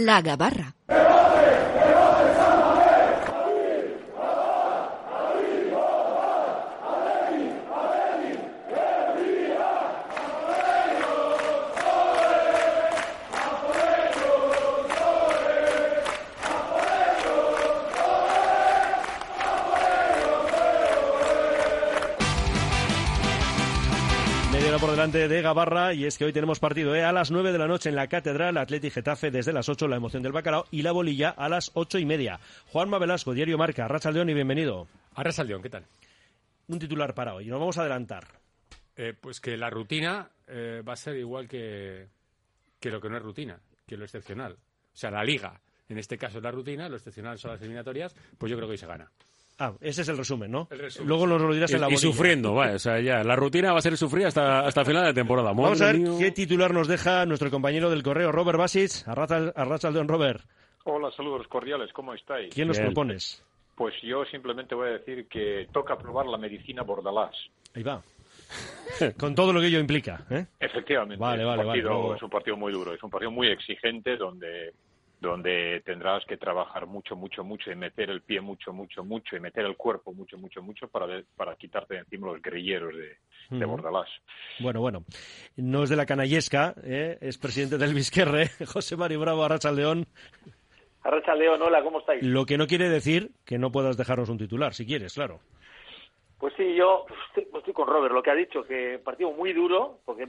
La Gabarra. De Gabarra y es que hoy tenemos partido ¿eh? a las 9 de la noche en la Catedral Atleti Getafe desde las 8 la emoción del bacalao y la bolilla a las ocho y media. Juanma Velasco, Diario Marca, León y bienvenido. León, ¿qué tal? Un titular para hoy, nos vamos a adelantar. Eh, pues que la rutina eh, va a ser igual que, que lo que no es rutina, que lo excepcional. O sea, la liga, en este caso es la rutina, lo excepcional son las eliminatorias, pues yo creo que hoy se gana. Ah, ese es el resumen, ¿no? Luego nos lo dirás en la Y sufriendo, vale, o sea, ya, la rutina va a ser sufrir hasta, hasta final de temporada. Vamos a ver qué titular nos deja nuestro compañero del correo, Robert Basic. Arracha Don Robert. Hola, saludos cordiales, ¿cómo estáis? ¿Quién nos propones? Pues yo simplemente voy a decir que toca probar la medicina Bordalás. Ahí va. Con todo lo que ello implica, ¿eh? Efectivamente. Vale, vale, vale, Es un partido muy duro, es un partido muy exigente donde donde tendrás que trabajar mucho, mucho, mucho y meter el pie mucho, mucho, mucho y meter el cuerpo mucho, mucho, mucho para, para quitarte de encima los guerrilleros de, Bordalás. Bueno, bueno, no es de la canallesca, ¿eh? es presidente del Vizquerre, José Mario Bravo, Arracha León. Arracha León, hola, ¿cómo estáis? Lo que no quiere decir que no puedas dejarnos un titular, si quieres, claro. Pues sí, yo estoy, estoy con Robert, lo que ha dicho, que partido muy duro, porque,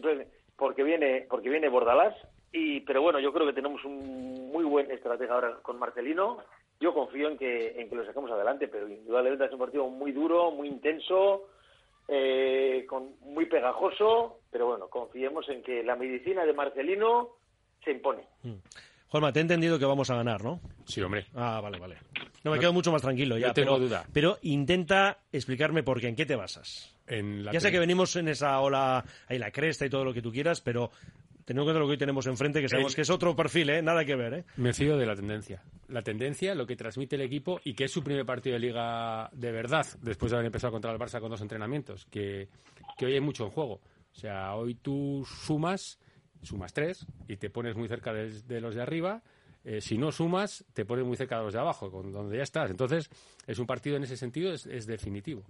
porque, viene, porque viene Bordalás, y, pero bueno, yo creo que tenemos un muy buen estratega ahora con Marcelino. Yo confío en que, en que lo saquemos adelante, pero indudablemente es un partido muy duro, muy intenso, eh, con, muy pegajoso, pero bueno, confiemos en que la medicina de Marcelino se impone. Mm. Juanma, te he entendido que vamos a ganar, ¿no? Sí, hombre. Ah, vale, vale. No, me quedo mucho más tranquilo ya. No tengo pero, duda. Pero intenta explicarme por qué, en qué te basas. En ya sé que venimos en esa ola, ahí la cresta y todo lo que tú quieras, pero teniendo en cuenta lo que hoy tenemos enfrente, que sabemos que es otro perfil, ¿eh? nada que ver. ¿eh? Me fío de la tendencia. La tendencia, lo que transmite el equipo y que es su primer partido de liga de verdad, después de haber empezado contra el Barça con dos entrenamientos, que, que hoy hay mucho en juego. O sea, hoy tú sumas, sumas tres y te pones muy cerca de, los de arriba. Eh, si no sumas, te pones muy cerca de los de abajo, con donde ya estás. Entonces, es un partido en ese sentido, es definitivo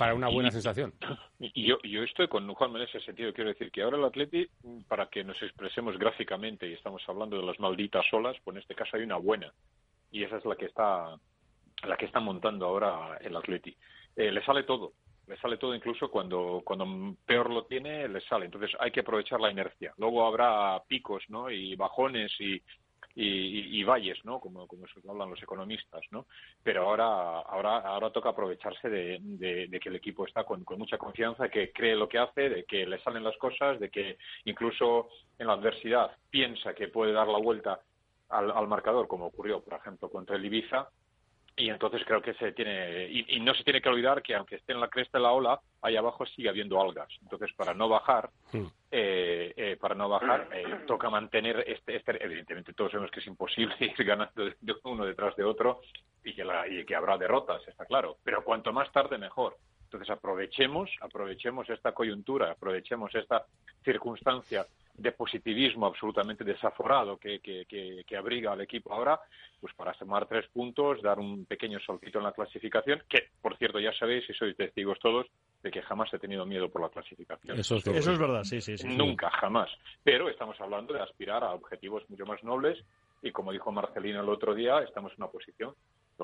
para una buena sensación. Y yo, yo estoy con Juan en ese sentido. Quiero decir que ahora el Atleti, para que nos expresemos gráficamente, y estamos hablando de las malditas olas, pues en este caso hay una buena. Y esa es la que está, la que está montando ahora el Atleti. Eh, le sale todo. Le sale todo incluso cuando, cuando peor lo tiene, le sale. Entonces hay que aprovechar la inercia. Luego habrá picos, ¿no? Y bajones y, y, valles, ¿no? Como, como hablan los economistas, ¿no? Pero ahora, ahora, ahora toca aprovecharse de, que el equipo está con, mucha confianza, que cree lo que hace, de que le salen las cosas, de que incluso en la adversidad piensa que puede dar la vuelta al, al marcador, como ocurrió, por ejemplo, contra el Ibiza, y entonces creo que se tiene y, no se tiene que olvidar que aunque esté en la cresta de la ola ahí abajo sigue habiendo algas. Entonces para no bajar hmm. eh, eh, para no bajar eh, toca mantener este, este evidentemente todos sabemos que es imposible ir ganando de uno detrás de otro y que la, y que habrá derrotas está claro. Pero cuanto más tarde mejor. Entonces aprovechemos aprovechemos esta coyuntura aprovechemos esta circunstancia de positivismo absolutamente desaforado que, que, abriga al equipo ahora, pues para sumar tres puntos, dar un pequeño saltito en la clasificación, que por cierto ya sabéis y sois testigos todos de que jamás he tenido miedo por la clasificación. Eso es, Eso es verdad, sí, sí, sí. Nunca, jamás. Pero estamos hablando de aspirar a objetivos mucho más nobles y como dijo Marcelino el otro día, estamos en una posición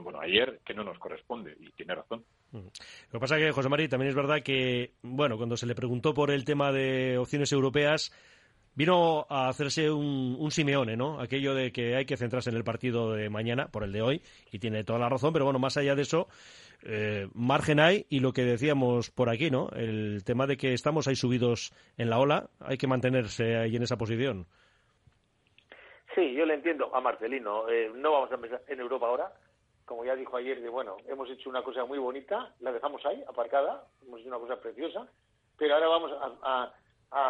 bueno, ayer que no nos corresponde y tiene razón. Mm. Lo que pasa es que, José María, también es verdad que, bueno, cuando se le preguntó por el tema de opciones europeas, vino a hacerse un, un, Simeone, ¿no? Aquello de que hay que centrarse en el partido de mañana, por el de hoy, y tiene toda la razón, pero bueno, más allá de eso, eh, margen hay, y lo que decíamos por aquí, ¿no? El tema de que estamos ahí subidos en la ola, hay que mantenerse ahí en esa posición. Sí, yo le entiendo a Marcelino. Eh, no vamos a empezar en Europa ahora. Como ya dijo ayer, de bueno, hemos hecho una cosa muy bonita, la dejamos ahí, aparcada, hemos hecho una cosa preciosa, pero ahora vamos a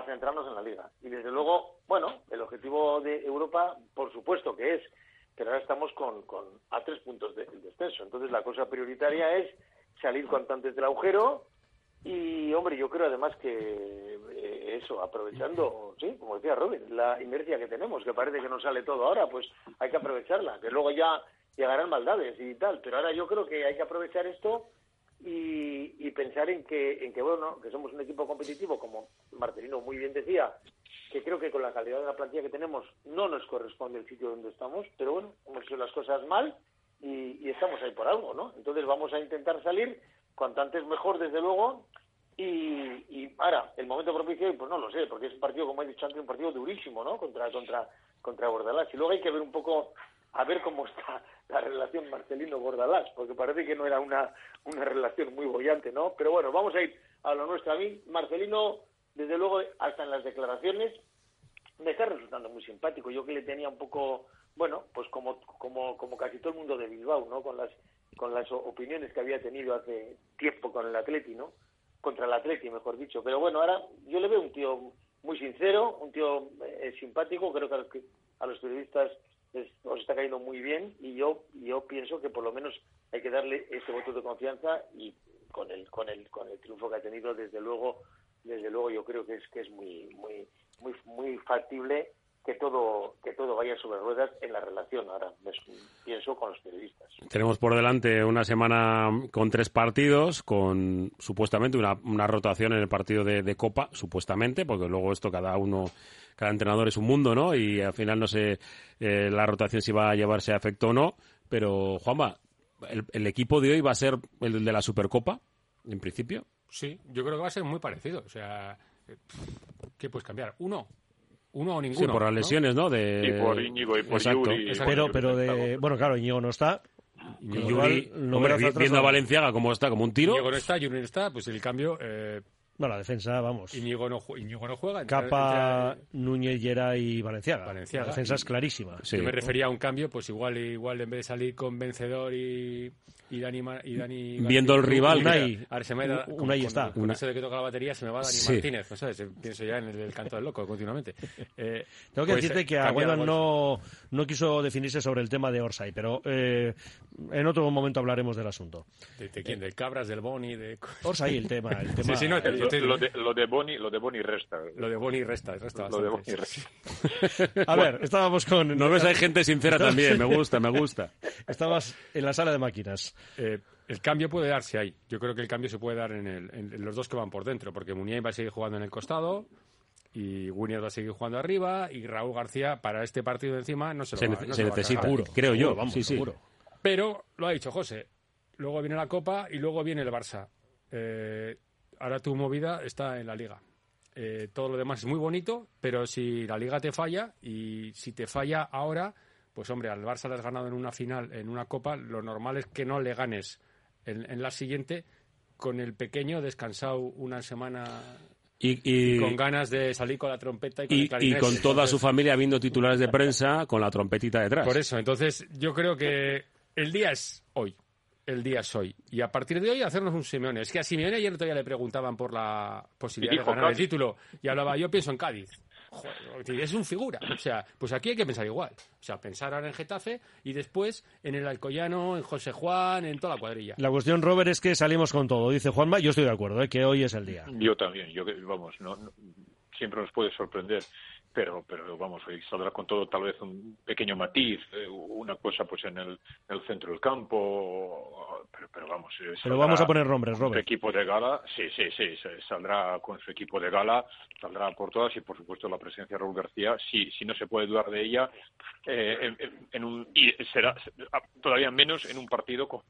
centrarnos en la liga. Y desde luego, bueno, el objetivo de Europa, por supuesto que es, pero ahora estamos con, con a tres puntos del descenso. Entonces la cosa prioritaria es salir cuanto antes del agujero Y, hombre, yo creo además que eh, eso, aprovechando, sí, como decía Robin, la inercia que tenemos, que parece que no sale todo ahora, pues hay que aprovecharla, que luego ya llegarán maldades y tal, pero ahora yo creo que hay que aprovechar esto y, y pensar en que, en que, bueno, que somos un equipo competitivo, como Marcelino muy bien decía, que creo que con la calidad de la plantilla que tenemos no nos corresponde el sitio donde estamos, pero bueno, hemos hecho las cosas mal y, estamos ahí por algo, ¿no? Entonces vamos a intentar salir cuanto antes mejor, desde luego. Y, y ahora, el momento propicio, pues no lo sé, porque es un partido, como he dicho antes, un partido durísimo, ¿no? Contra, contra, contra Bordalás. Y luego hay que ver un poco, a ver cómo está la relación Marcelino-Bordalás, porque parece que no era una, una relación muy bollante, ¿no? Pero bueno, vamos a ir a lo nuestro. A mí, Marcelino, desde luego, hasta en las declaraciones, me está resultando muy simpático. Yo que le tenía un poco, bueno, pues como, como, como casi todo el mundo de Bilbao, ¿no? Con las con las opiniones que había tenido hace tiempo con el Atleti, ¿no? Contra el Atleti, mejor dicho. Pero bueno, ahora yo le veo un tío muy sincero, un tío eh, simpático, creo que a los, que, a los periodistas les, os está cayendo muy bien y yo yo pienso que por lo menos hay que darle ese voto de confianza y con el con el con el triunfo que ha tenido desde luego desde luego yo creo que es que es muy muy muy muy factible que todo que todo vaya sobre ruedas en la relación ahora pienso con los periodistas. Tenemos por delante una semana con tres partidos con supuestamente una, una rotación en el partido de, de, copa supuestamente porque luego esto cada uno cada entrenador es un mundo no y al final no sé eh, la rotación si va a llevarse a efecto o no pero Juanma el, el equipo de hoy va a ser el de la supercopa en principio sí yo creo que va a ser muy parecido o sea qué puedes cambiar uno uno o ninguno. Sí, por las lesiones, ¿no? De... Y por Íñigo y por Exacto. Yuri. Pero, pero de... Bueno, claro, Íñigo no está. Y Yuri, hombre, viendo a Valenciaga como está, como un tiro. Íñigo no está, Yuri no está, pues el cambio... Eh... No, la defensa, vamos. Íñigo no, Íñigo no juega. Capa, entra, Núñez, Llera y Valenciaga. Valenciaga. La defensa es clarísima. Sí. Yo me refería a un cambio, pues igual igual en vez de salir con vencedor y, y Dani, y Dani Viendo el rival, Unai, ahora se me da, ahí está. Con, con eso de que toca la batería se me va Dani sí. Martínez. ¿no sabes? Pienso ya en el, el, canto del loco continuamente. Eh, Tengo que pues, decirte que Agüeda no, no quiso definirse sobre el tema de Orsay, pero eh, en otro momento hablaremos del asunto. ¿De, de quién? ¿De Cabras, del Boni? De... Orsay, el tema. El tema sí, sí, no, lo, lo, de, lo de Boni, lo de Boni resta. Lo de Boni resta, resta Lo de Boni resta. A ver, estábamos con... No ves, hay gente sincera también, me gusta, me gusta. Estabas en la sala de máquinas. Eh, el cambio puede darse ahí. Yo creo que el cambio se puede dar en, el, en los dos que van por dentro, porque Muniain va a seguir jugando en el costado, y Williams va a seguir jugando arriba y Raúl García para este partido de encima no se lo se, va, no se, se necesita, seguro, creo yo, vamos, sí, sí. seguro. Pero lo ha dicho José. Luego viene la Copa y luego viene el Barça. Eh, ahora tu movida está en la Liga. Eh, todo lo demás es muy bonito, pero si la Liga te falla y si te falla ahora, pues hombre, al Barça le has ganado en una final, en una Copa, lo normal es que no le ganes en, en la siguiente con el pequeño descansado una semana y, y, y, con ganas de salir con la trompeta y con, y, y con toda entonces, su familia viendo titulares de prensa con la trompetita detrás. Por eso, entonces yo creo que el día es hoy. El día es hoy. Y a partir de hoy hacernos un Simeone. Es que a Simeone ayer todavía le preguntaban por la posibilidad de ganar Cádiz. el título. Y hablaba, yo pienso en Cádiz. Joder, es un figura. O sea, pues aquí hay que pensar igual. O sea, pensar ahora en Getafe y después en el Alcoyano, en José Juan, en toda la cuadrilla. La cuestión, Robert, es que salimos con todo. Dice Juanma, yo estoy de acuerdo, ¿eh? que hoy es el día. Yo también. Yo, vamos, no, no siempre nos puede sorprender pero pero vamos hoy saldrá con todo tal vez un pequeño matiz eh, una cosa pues en el, en el centro del campo pero, pero vamos pero vamos a poner nombres Robert su equipo de gala sí sí sí saldrá con su equipo de gala saldrá por todas y por supuesto la presencia de Raúl García si si no se puede dudar de ella eh, en, en, un y será todavía menos en un partido con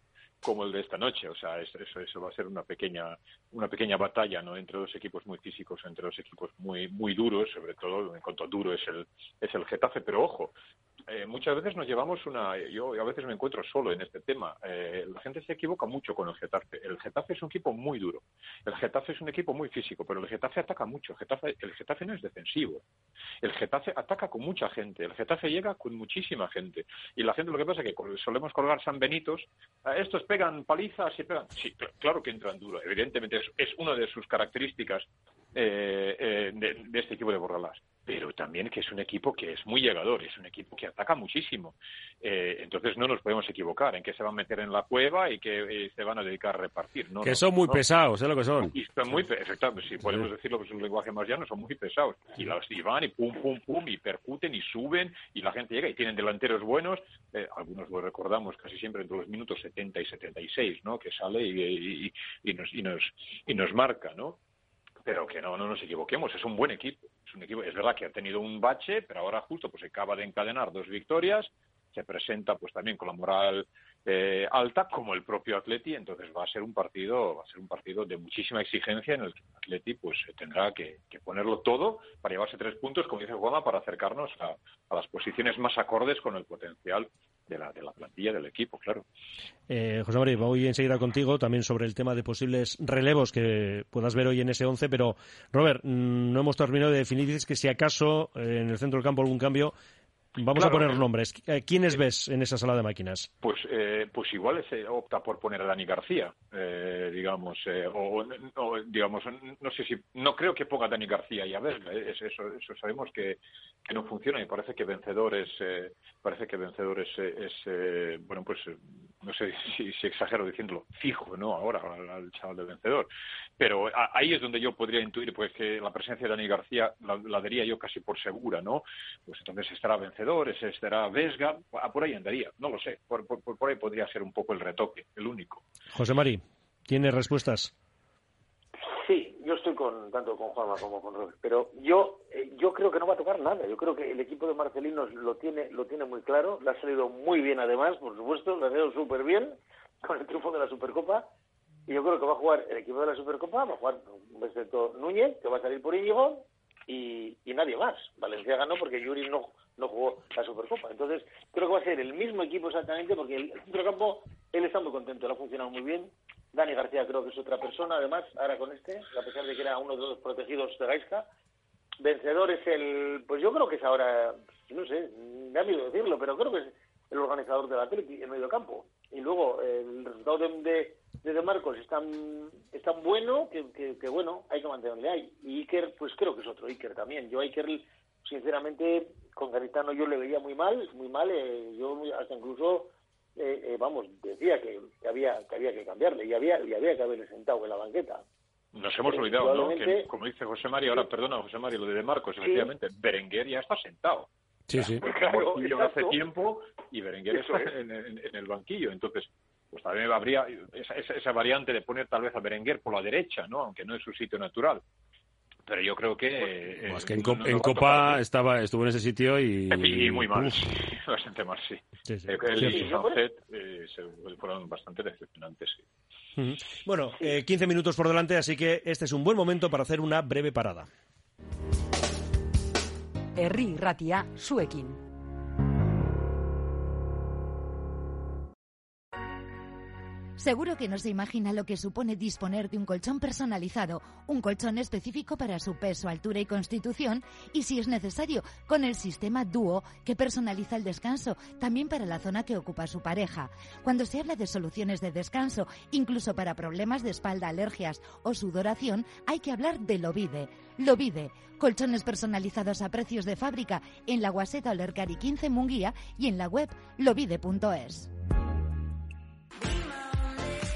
como el de esta noche. O sea, eso, eso, va a ser una pequeña, una pequeña batalla, ¿no? Entre dos equipos muy físicos, entre dos equipos muy, muy duros, sobre todo en cuanto a duro es el, es el Getafe. Pero ojo, eh, muchas veces nos llevamos una. Yo a veces me encuentro solo en este tema. Eh, la gente se equivoca mucho con el Getafe. El Getafe es un equipo muy duro. El Getafe es un equipo muy físico, pero el Getafe ataca mucho. El Getafe, el Getafe no es defensivo. El Getafe ataca con mucha gente. El Getafe llega con muchísima gente. Y la gente lo que pasa es que solemos colgar San Benitos. Eh, estos pegan palizas y pegan. Sí, claro que entran duro. Evidentemente es, es una de sus características de, de, este equipo de Borralás pero también que es un equipo que es muy llegador, es un equipo que ataca muchísimo. Eh, entonces no nos podemos equivocar en que se van a meter en la cueva y que eh, se van a dedicar a repartir. No, que son muy pesados, es lo que son. Y son muy, exactamente, si podemos decirlo que es un lenguaje más llano, son muy pesados. Y, van y pum, pum, pum, y percuten y suben y la gente llega y tienen delanteros buenos. Eh, algunos lo recordamos casi siempre entre los minutos 70 y 76, ¿no? Que sale y, y, nos, y, nos, y nos marca, ¿no? Pero que no, no nos equivoquemos, es un buen equipo. Es un equipo, es verdad que ha tenido un bache, pero ahora justo pues acaba de encadenar dos victorias, se presenta pues también con la moral eh, alta como el propio Atleti, entonces va a ser un partido, va a ser un partido de muchísima exigencia en el que Atleti pues tendrá que, ponerlo todo para llevarse tres puntos, como dice Juanma, para acercarnos a las posiciones más acordes con el potencial de la, de la plantilla del equipo, claro. Eh, José María, voy enseguida contigo también sobre el tema de posibles relevos que puedas ver hoy en ese 11, pero Robert, mm, no hemos terminado de definir, que si acaso eh, en el centro del campo algún cambio, Vamos a poner nombres. Eh, ¿Quiénes ves en esa sala de máquinas? Pues, eh, pues igual se opta por poner a Dani García, eh, digamos, o, digamos, no sé si, no creo que ponga a Dani García y a ver, eso, eso sabemos que, que no funciona y parece que vencedor es, parece que vencedor es, bueno, pues no sé si, exagero diciéndolo, fijo, ¿no? Ahora al, chaval de vencedor, pero ahí es donde yo podría intuir, pues que la presencia de Dani García la, la daría yo casi por segura, ¿no? Pues entonces estará vencedor ese será Vesga, ah, por ahí andaría, no lo sé, por, ahí podría ser un poco el retoque, el único. José Mari, ¿tiene respuestas? Sí, yo estoy con tanto con Juanma como con Robert, pero yo eh, yo creo que no va a tocar nada. Yo creo que el equipo de Marcelinos lo tiene lo tiene muy claro, le ha salido muy bien además, por supuesto, le ha salido súper bien con el triunfo de la Supercopa y yo creo que va a jugar el equipo de la Supercopa, va a jugar un Núñez, que va a salir por Íñigo y, y nadie más. Valencia ganó porque Yuri no no jugó la Supercopa. Entonces, creo que va a ser el mismo equipo exactamente porque el centrocampo, él está muy contento, le ha funcionado muy bien. Dani García creo que es otra persona, además, ahora con este, a pesar de que era uno de los protegidos de Gaisca. Vencedor es el, pues yo creo que es ahora, no sé, me ha miedo decirlo, pero creo que es el organizador del Atleti en medio campo. Y luego el resultado de, de, Marcos es tan, es tan bueno que, bueno, hay que mantenerle ahí. Y Iker, pues creo que es otro Iker también. Yo Iker, sinceramente, con Garitano yo le veía muy mal, muy mal, eh, yo hasta incluso, eh, eh, vamos, decía que, había, que había que cambiarle y había, y había que haberle sentado en la banqueta. Nos hemos olvidado, ¿no? Que, como dice José María, ahora perdona José María, lo de, de Marcos, efectivamente, Berenguer ya está sentado. Sí, sí. Claro, hace tiempo y Berenguer está en, el banquillo. Entonces, pues también habría esa, esa, variante de poner tal vez a Berenguer por la derecha, ¿no? Aunque no es su sitio natural pero yo creo que... Eh, que en, Copa estaba, estuvo en ese sitio y... Y muy mal, bastante mal, sí. sí, sí. El, Sunset eh, fueron bastante decepcionantes, sí. Bueno, eh, 15 minutos por delante, así que este es un buen momento para hacer una breve parada. Herri Ratia, Suekin. Seguro que no se imagina lo que supone disponer de un colchón personalizado, un colchón específico para su peso, altura y constitución, y si es necesario, con el sistema Duo que personaliza el descanso, también para la zona que ocupa su pareja. Cuando se habla de soluciones de descanso, incluso para problemas de espalda, alergias o sudoración, hay que hablar de Lovide. Lovide, colchones personalizados a precios de fábrica en la Guaseta Olercari 15 Munguía y en la web lovide.es.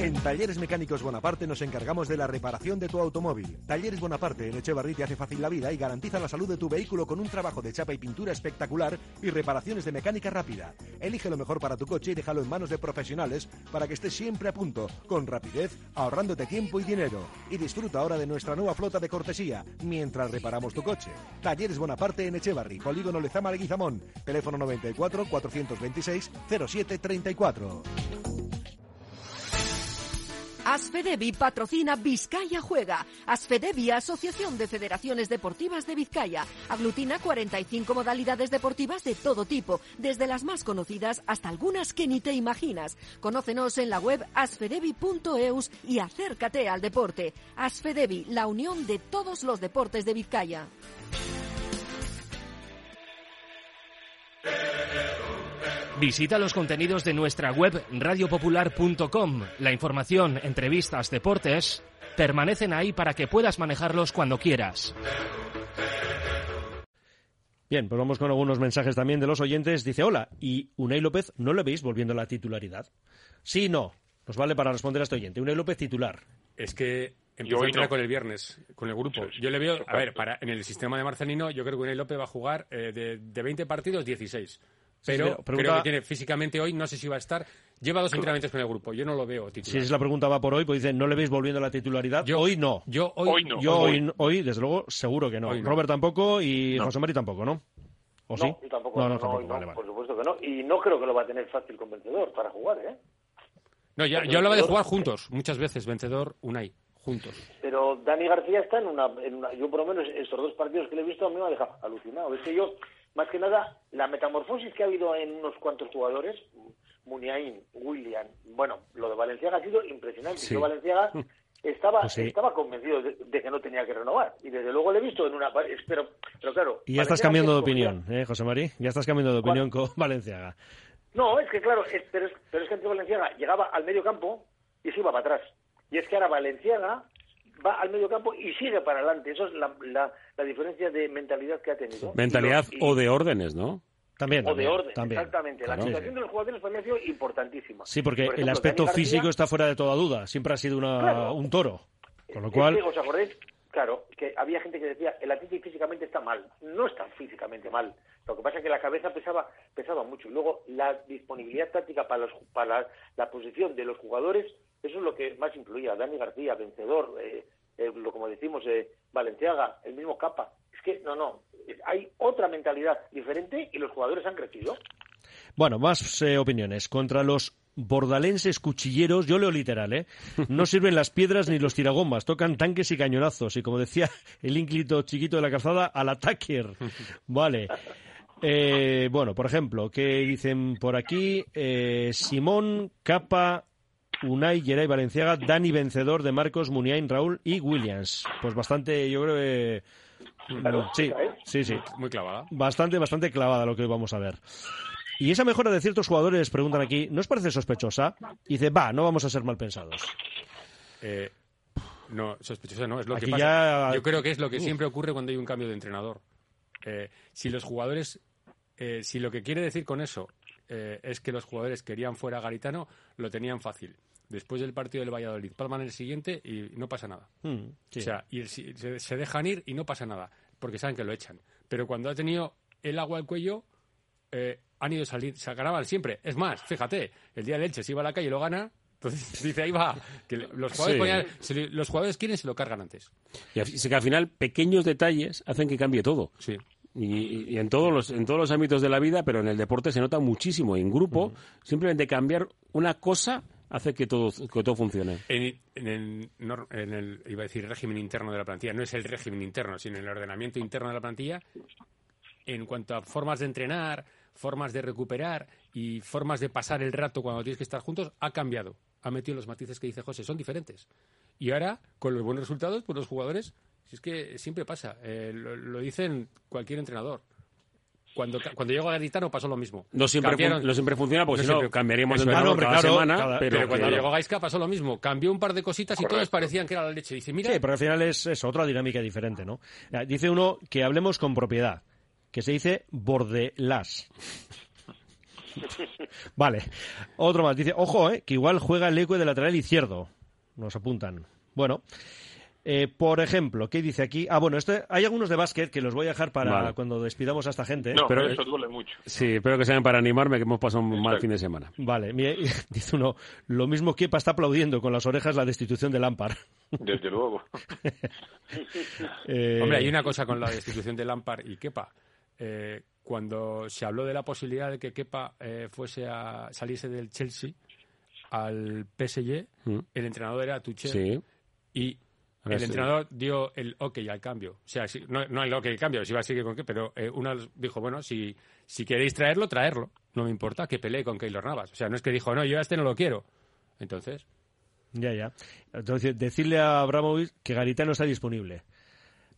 En Talleres Mecánicos Bonaparte nos encargamos de la reparación de tu automóvil. Talleres Bonaparte en Echevarri te hace fácil la vida y garantiza la salud de tu vehículo con un trabajo de chapa y pintura espectacular y reparaciones de mecánica rápida. Elige lo mejor para tu coche y déjalo en manos de profesionales para que estés siempre a punto, con rapidez, ahorrándote tiempo y dinero. Y disfruta ahora de nuestra nueva flota de cortesía mientras reparamos tu coche. Talleres Bonaparte en Echevarri, Polígono Lezama teléfono 94 426 0734. Asfedevi patrocina Vizcaya Juega. Asfedevi, Asociación de Federaciones Deportivas de Vizcaya, aglutina 45 modalidades deportivas de todo tipo, desde las más conocidas hasta algunas que ni te imaginas. Conócenos en la web asfedevi.eus y acércate al deporte. Asfedevi, la unión de todos los deportes de Vizcaya. Visita los contenidos de nuestra web radiopopular.com. La información, entrevistas, deportes permanecen ahí para que puedas manejarlos cuando quieras. Bien, pues vamos con algunos mensajes también de los oyentes. Dice, hola, ¿y Unai López no le veis volviendo a la titularidad? Sí, no. Nos vale para responder a este oyente. Unai López titular. Es que empezó a entrenar con el viernes, con el grupo. Yo le veo, a ver, para, en el sistema de Marcelino, yo creo que Unai López va a jugar eh, de, de 20 partidos, 16. Pero Sí, sí, pregunta- creo que tiene físicamente hoy, no sé si va a estar. Lleva dos entrenamientos con el grupo, yo no lo veo titular. Si es la pregunta va por hoy, pues dice, ¿no le veis volviendo a la titularidad? Yo- hoy no. Yo hoy, Hoy no. Yo hoy. hoy, hoy, desde luego, seguro que no. Hoy no. Robert tampoco y No. José Mari tampoco, ¿no? ¿O sí? No, yo tampoco. No, no, tampoco. no, vale, vale. Por supuesto que no. Y no creo que lo va a tener fácil con vencedor para jugar, ¿eh? No, ya- yo hablaba de jugar juntos, muchas veces, vencedor, Unai, juntos. Pero Dani García está en una, en una- Yo, por lo menos, estos dos partidos que le he visto, a mí me ha dejado alucinado. Es que yo, más que nada, la metamorfosis que ha habido en unos cuantos jugadores, Muniain, William, bueno, lo de Valenciaga ha sido impresionante. Sí. Yo, Valenciaga, estaba, Pues sí. estaba convencido de, de que no tenía que renovar. Y desde luego le he visto en una. Pero, pero claro. Y ya estás cambiando de opinión, ¿eh, José Mari? Ya estás cambiando de opinión con Valenciaga. No, es que claro, es- pero, es, pero es que entre Valenciaga llegaba al medio campo y se iba para atrás. Y es que ahora Valenciaga va al medio campo y sigue para adelante. Eso es la, la, la diferencia de mentalidad que ha tenido. Mentalidad Y- o de órdenes, ¿no? También, o de también, orden, también. exactamente. Claro. La situación de los jugadores para mí ha sido importantísima. Sí, porque Por el ejemplo, aspecto Dani García- físico está fuera de toda duda. Siempre ha sido una, Claro. un toro. Con lo Es cual, que, ¿Os acordáis? Claro, que había gente que decía, el Atleti físicamente está mal. No está físicamente mal. Lo que pasa es que la cabeza pesaba, pesaba mucho. Y luego, la disponibilidad táctica para, los, para la, la posición de los jugadores, eso es lo que más influía. Dani García, vencedor, eh, eh, como decimos, eh, Valenciaga, el mismo Capa. Es que, no, no. Hay otra mentalidad diferente y los jugadores han crecido. Bueno, más eh, opiniones. Contra los bordalenses cuchilleros, yo leo literal, ¿eh? No sirven las piedras ni los tiragomas, tocan tanques y cañonazos. Y como decía el ínclito chiquito de la calzada, al ataque. Vale. Bueno, por ejemplo, ¿qué dicen por aquí? Simón, Capa, Unai, Geray Valenciaga, Dani vencedor de Marcos, Muniain, Raúl y Williams. Pues bastante, yo creo que... Sí, sí, sí. Muy clavada. Bastante, bastante clavada lo que hoy vamos a ver. Y esa mejora de ciertos jugadores, preguntan aquí, ¿no os parece sospechosa? Y dice, va, no vamos a ser mal pensados. Eh, no, sospechosa no, es lo Aquí que pasa. ya- Yo creo que es lo que Uf. siempre ocurre cuando hay un cambio de entrenador. Eh, si los jugadores, eh, si lo que quiere decir con eso eh, es que los jugadores querían fuera a Garitano, lo tenían fácil. Después del partido del Valladolid, palman el siguiente y no pasa nada. Hmm, sí. O sea, y el- se, se dejan ir y no pasa nada, porque saben que lo echan. Pero cuando ha tenido el agua al cuello, eh, han ido a salir, se agarraban siempre. Es más, fíjate, el día del Elche se iba a la calle y lo gana, entonces dice, ahí va, que los jugadores, Sí. ponían- se le- los jugadores quieren se lo cargan antes. Y así que al final pequeños detalles hacen que cambie todo. Sí. Y, y en todos los en todos los ámbitos de la vida, pero en el deporte se nota muchísimo. En grupo, simplemente cambiar una cosa hace que todo que todo funcione. En, en el, en el, iba a decir, régimen interno de la plantilla, no es el régimen interno, sino el ordenamiento interno de la plantilla, en cuanto a formas de entrenar, formas de recuperar y formas de pasar el rato cuando tienes que estar juntos, ha cambiado. Ha metido los matices que dice José, son diferentes. Y ahora, con los buenos resultados, pues los jugadores, si es que siempre pasa, eh, lo, lo dicen cualquier entrenador. Cuando, cuando llegó a Garitano pasó lo mismo. No siempre, Cambiaron- no siempre funciona porque No si no siempre- cambiaríamos de entrenador cada claro, semana. cada- pero Pero cuando llegó Gaisca pasó lo mismo. Cambió un par de cositas y todos parecían que era la leche. Dice, mira, Sí, pero al final es, es otra dinámica diferente, ¿no? Ah, Dice uno que hablemos con propiedad, que se dice bordelas. Vale. Otro más. Dice, ojo, eh, que igual juega el eco de lateral izquierdo. Nos apuntan. Bueno. Eh, por ejemplo, ¿qué dice aquí? Ah, bueno, este, hay algunos de básquet que los voy a dejar para Vale. cuando despidamos a esta gente. No, Pero- eso duele mucho. Sí, espero que sean para animarme, que hemos pasado un mal fin de semana. Vale, mire, dice uno, lo mismo Kepa está aplaudiendo con las orejas la destitución de Lampard. Desde luego. Eh, Hombre, hay una cosa con la destitución de Lampard y Kepa. Eh, cuando se habló de la posibilidad de que Kepa eh, fuese a salirse del Chelsea, al PSG, Mm. el entrenador era Tuchel Sí. y Ahora el sí. entrenador dio el ok al cambio. O sea, si- no, no el ok al cambio, si va a seguir con qué, pero eh, uno dijo, bueno, si, si queréis traerlo, traerlo. No me importa que pelee con Keylor Navas. O sea, no es que dijo, no, yo a este no lo quiero. Entonces, Ya, ya. Entonces, decirle a Abramovich que Garitano está disponible.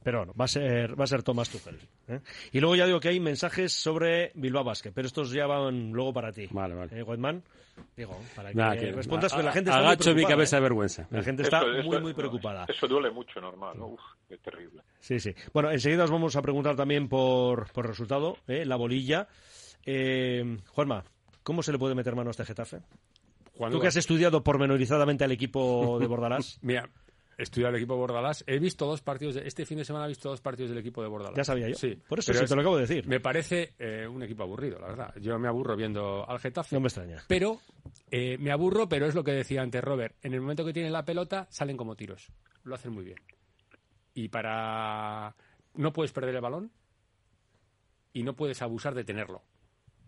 Pero bueno, va a ser, va a ser Tomás Tuchel. ¿eh? Y luego ya digo que hay mensajes sobre Bilbao Basket, pero estos ya van luego para ti. Vale, vale. ¿Eh, Goldman? Digo, para que, Nada, que- respondas, pero la gente a- está muy agacho mi preocupada, cabeza ¿eh? de vergüenza. La gente está Eso- muy, eso- muy no, preocupada. Eso duele mucho, normal. ¿no? Uf, qué terrible. Sí, sí. Bueno, enseguida os vamos a preguntar también por, por resultado, ¿eh? la bolilla. Eh, Juanma, ¿cómo se le puede meter mano a este Getafe? ¿cuándo Tú que has estudiado pormenorizadamente al equipo de Bordalás, Mira, he estudiado el equipo de Bordalás. He visto dos partidos. de- este fin de semana he visto dos partidos del equipo de Bordalás. ya sabía yo. Sí. Por eso sí es- te lo acabo de decir. Me parece eh, un equipo aburrido, la verdad. Yo me aburro viendo al Getafe. No me extraña. Pero eh, me aburro, pero es lo que decía antes Robert. En el momento que tienen la pelota, salen como tiros. Lo hacen muy bien. Y para. No puedes perder el balón y no puedes abusar de tenerlo.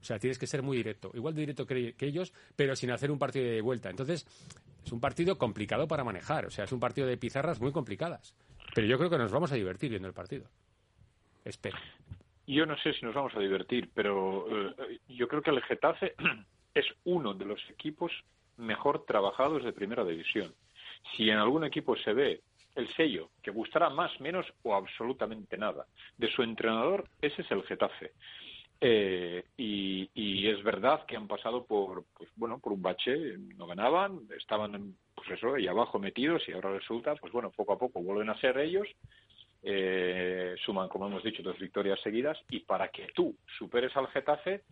O sea, tienes que ser muy directo. Igual de directo que, ellos, pero sin hacer un partido de vuelta. Entonces, es un partido complicado para manejar. O sea, es un partido de pizarras muy complicadas. Pero yo creo que nos vamos a divertir viendo el partido. Espero. Yo no sé si nos vamos a divertir, pero eh, yo creo que el Getafe es uno de los equipos mejor trabajados de primera división. Si en algún equipo se ve el sello que gustará más, menos o absolutamente nada de su entrenador, ese es el Getafe. Eh, y, es verdad que han pasado por, pues bueno, por un bache, no ganaban, estaban, pues eso, ahí abajo metidos y ahora resulta, pues bueno, poco a poco vuelven a ser ellos eh, suman, como hemos dicho, dos victorias seguidas y para que tú superes al Getafe,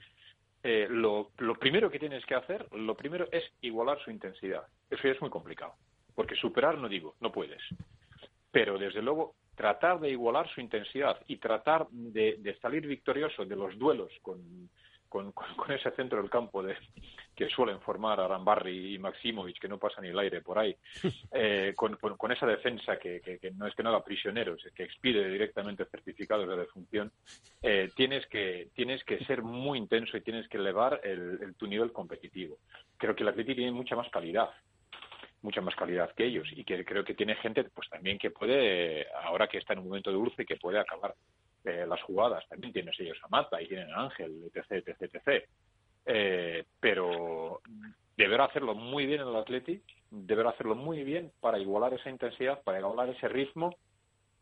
eh, lo, lo primero que tienes que hacer, lo primero es igualar su intensidad. Eso ya es muy complicado, porque superar no digo, no puedes. Pero desde luego tratar de igualar su intensidad y tratar de, de salir victorioso de los duelos con, con, con- ese centro del campo de, que suelen formar Arambarri y Maximovic, que no pasa ni el aire por ahí, eh, con, con- con esa defensa que, que- que no es que no haga prisioneros, es que expide directamente certificados de defunción, eh, tienes, que, tienes que ser muy intenso y tienes que elevar el, el- tu nivel competitivo. Creo que el Atleti tiene mucha más calidad mucha más calidad que ellos y que creo que tiene gente pues también que puede ahora que está en un momento de dulce que puede acabar eh, las jugadas. También tienes ellos a Mata y tienen a Ángel etc etc etc. Eh, pero deberá hacerlo muy bien en el Atleti deberá hacerlo muy bien para igualar esa intensidad para igualar ese ritmo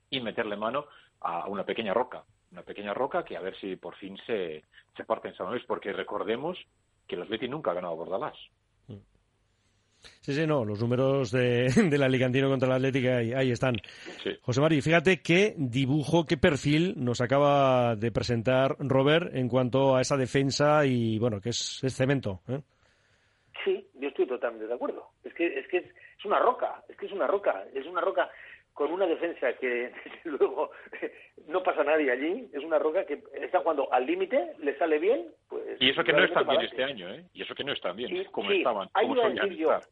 y meterle mano a una pequeña roca. Una pequeña roca que a ver si por fin se, se parte en San Luis porque recordemos que el Atleti nunca ha ganado a Bordalás Sí, sí, no, los números de, del Alicantino contra el Atlético ahí, ahí están. Sí. José Mari, fíjate qué dibujo, qué perfil nos acaba de presentar Robert en cuanto a esa defensa y, bueno, que es, es cemento. ¿eh? Sí, yo estoy totalmente de acuerdo. Es que es que es, es una roca, es que es una roca, es una roca con una defensa que desde luego no pasa nadie allí, es una roca que está jugando al límite, le sale bien, pues Y eso que no están bien este año, ¿eh? Y eso que no están bien, Sí, como sí, estaban, como solían estar.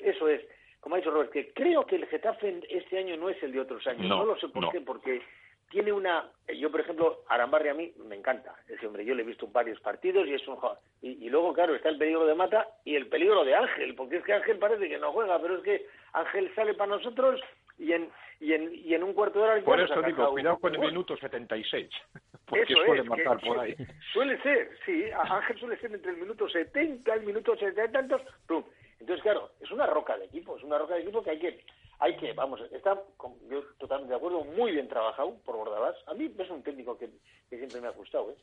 Eso es, como ha dicho Robert, que creo que el Getafe este año no es el de otros años. No, No, lo sé por no. qué, porque tiene una... Yo, por ejemplo, Arambarri a mí me encanta. Ese hombre, yo le he visto varios partidos y es un... Y, y luego, claro, está el peligro de Mata y el peligro de Ángel, porque es que Ángel parece que no juega, pero es que Ángel sale para nosotros y en, y en, y en un cuarto de hora... Por eso digo, cuidado con el minuto 76, porque Eso suele es, matar por ahí. Suele ser, sí. Ángel suele ser entre el minuto 70 y el minuto 70 y tantos. ¡pum! Entonces, claro, es una roca de equipo, es una roca de equipo que hay que, hay que vamos, está, yo totalmente de acuerdo, muy bien trabajado por Bordalás. A mí es un técnico que, que siempre me ha gustado, ¿eh?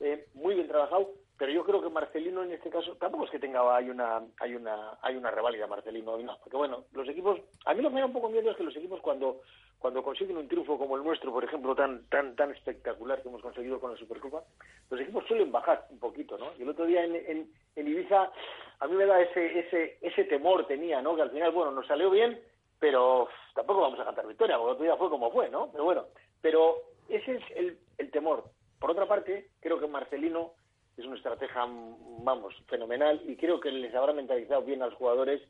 Eh, muy bien trabajado, pero yo creo que Marcelino en este caso tampoco es que tenga hay una hay una hay una reválida Marcelino no, porque bueno, los equipos a mí lo que me da un poco miedo es que los equipos cuando cuando consiguen un triunfo como el nuestro, por ejemplo, tan tan tan espectacular que hemos conseguido con la Supercopa, los equipos suelen bajar un poquito, ¿no? Y el otro día en, en, en Ibiza a mí me da ese ese ese temor tenía, ¿no? Que al final bueno, nos salió bien, pero tampoco vamos a cantar victoria, porque el otro día fue como fue, ¿no? Pero bueno, pero ese es el, el temor. Por otra parte, creo que Marcelino es una estratega, mm, vamos, fenomenal y creo que les habrá mentalizado bien a los jugadores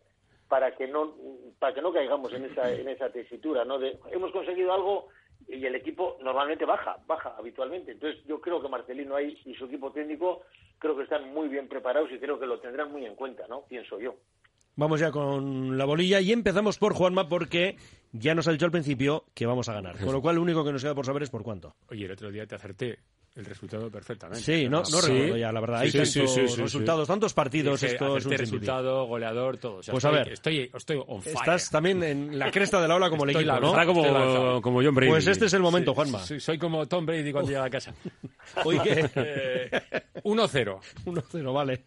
para que no para que no caigamos en esa en esa tesitura, ¿no? De hemos conseguido algo y el equipo normalmente baja, baja habitualmente. Entonces, yo creo que Marcelino ahí y su equipo técnico creo que están muy bien preparados y creo que lo tendrán muy en cuenta, ¿no? Pienso yo. Vamos ya con la bolilla y empezamos por Juanma porque ya nos ha dicho al principio que vamos a ganar. Con lo cual, lo único que nos queda por saber es por cuánto. Oye, el otro día te acerté el resultado perfectamente. Sí, no, no Sí. recuerdo ya, la verdad. Hay Sí, tantos sí, sí, sí, resultados, tantos partidos, Dije, esto es un resultado, goleador, todo. O sea, Pues a ver. Estoy, estoy on fire. Estás también en la cresta de la ola como el ¿no? Estoy como, como John Brady. Pues este es el momento, Sí, Juanma. Soy, soy como Tom Brady cuando llega a casa. Oye, Eh, 1-0. 1-0, vale.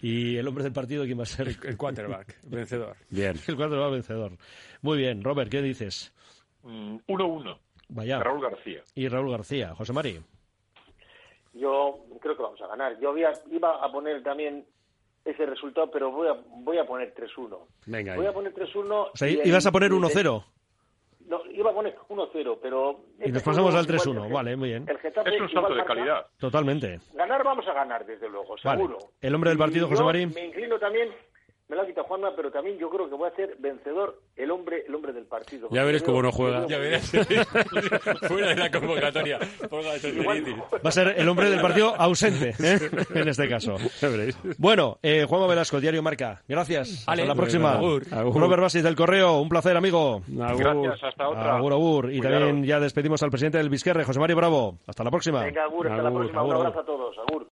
¿Y el hombre del partido quién va a ser? El quarterback, vencedor. Bien. El va vencedor. Muy bien, Robert, ¿qué dices? Mm, 1-1. Vaya. Raúl García. Y Raúl García. José Mari. Yo creo que vamos a ganar. Yo había, iba a poner también ese resultado, pero voy a, voy a poner 3-1. Venga, ahí. Voy a poner 3-1. O sea, y ibas a poner y el- 1-0 No, iba a poner 1-0, pero... y este nos pasamos juego al igual 3-1. el Ge- Vale, muy bien. El Getafe Es un salto de marca. calidad. Totalmente. Ganar vamos a ganar, desde luego, Vale. seguro. ¿El hombre del partido, Y José Mari? Me inclino también, me lo ha quitado Juanma, pero también yo creo que voy a ser vencedor el hombre el hombre del partido. Ya veréis Yo cómo no juega. Ya verás. Fuera de la convocatoria. Va a ser el hombre del partido ausente, ¿eh? en este caso. Bueno, eh, Juanma Velasco, Diario Marca. Gracias. Hasta la próxima. Agur. Agur. Robert Basis del Correo. Un placer, amigo. Gracias, hasta otra. Agur, agur. Y también ya despedimos al presidente del Vizquerre, José Mario Bravo. Hasta la próxima. Venga, Agur, hasta la Agur, próxima. agur, Un agur. abrazo a todos. Agur.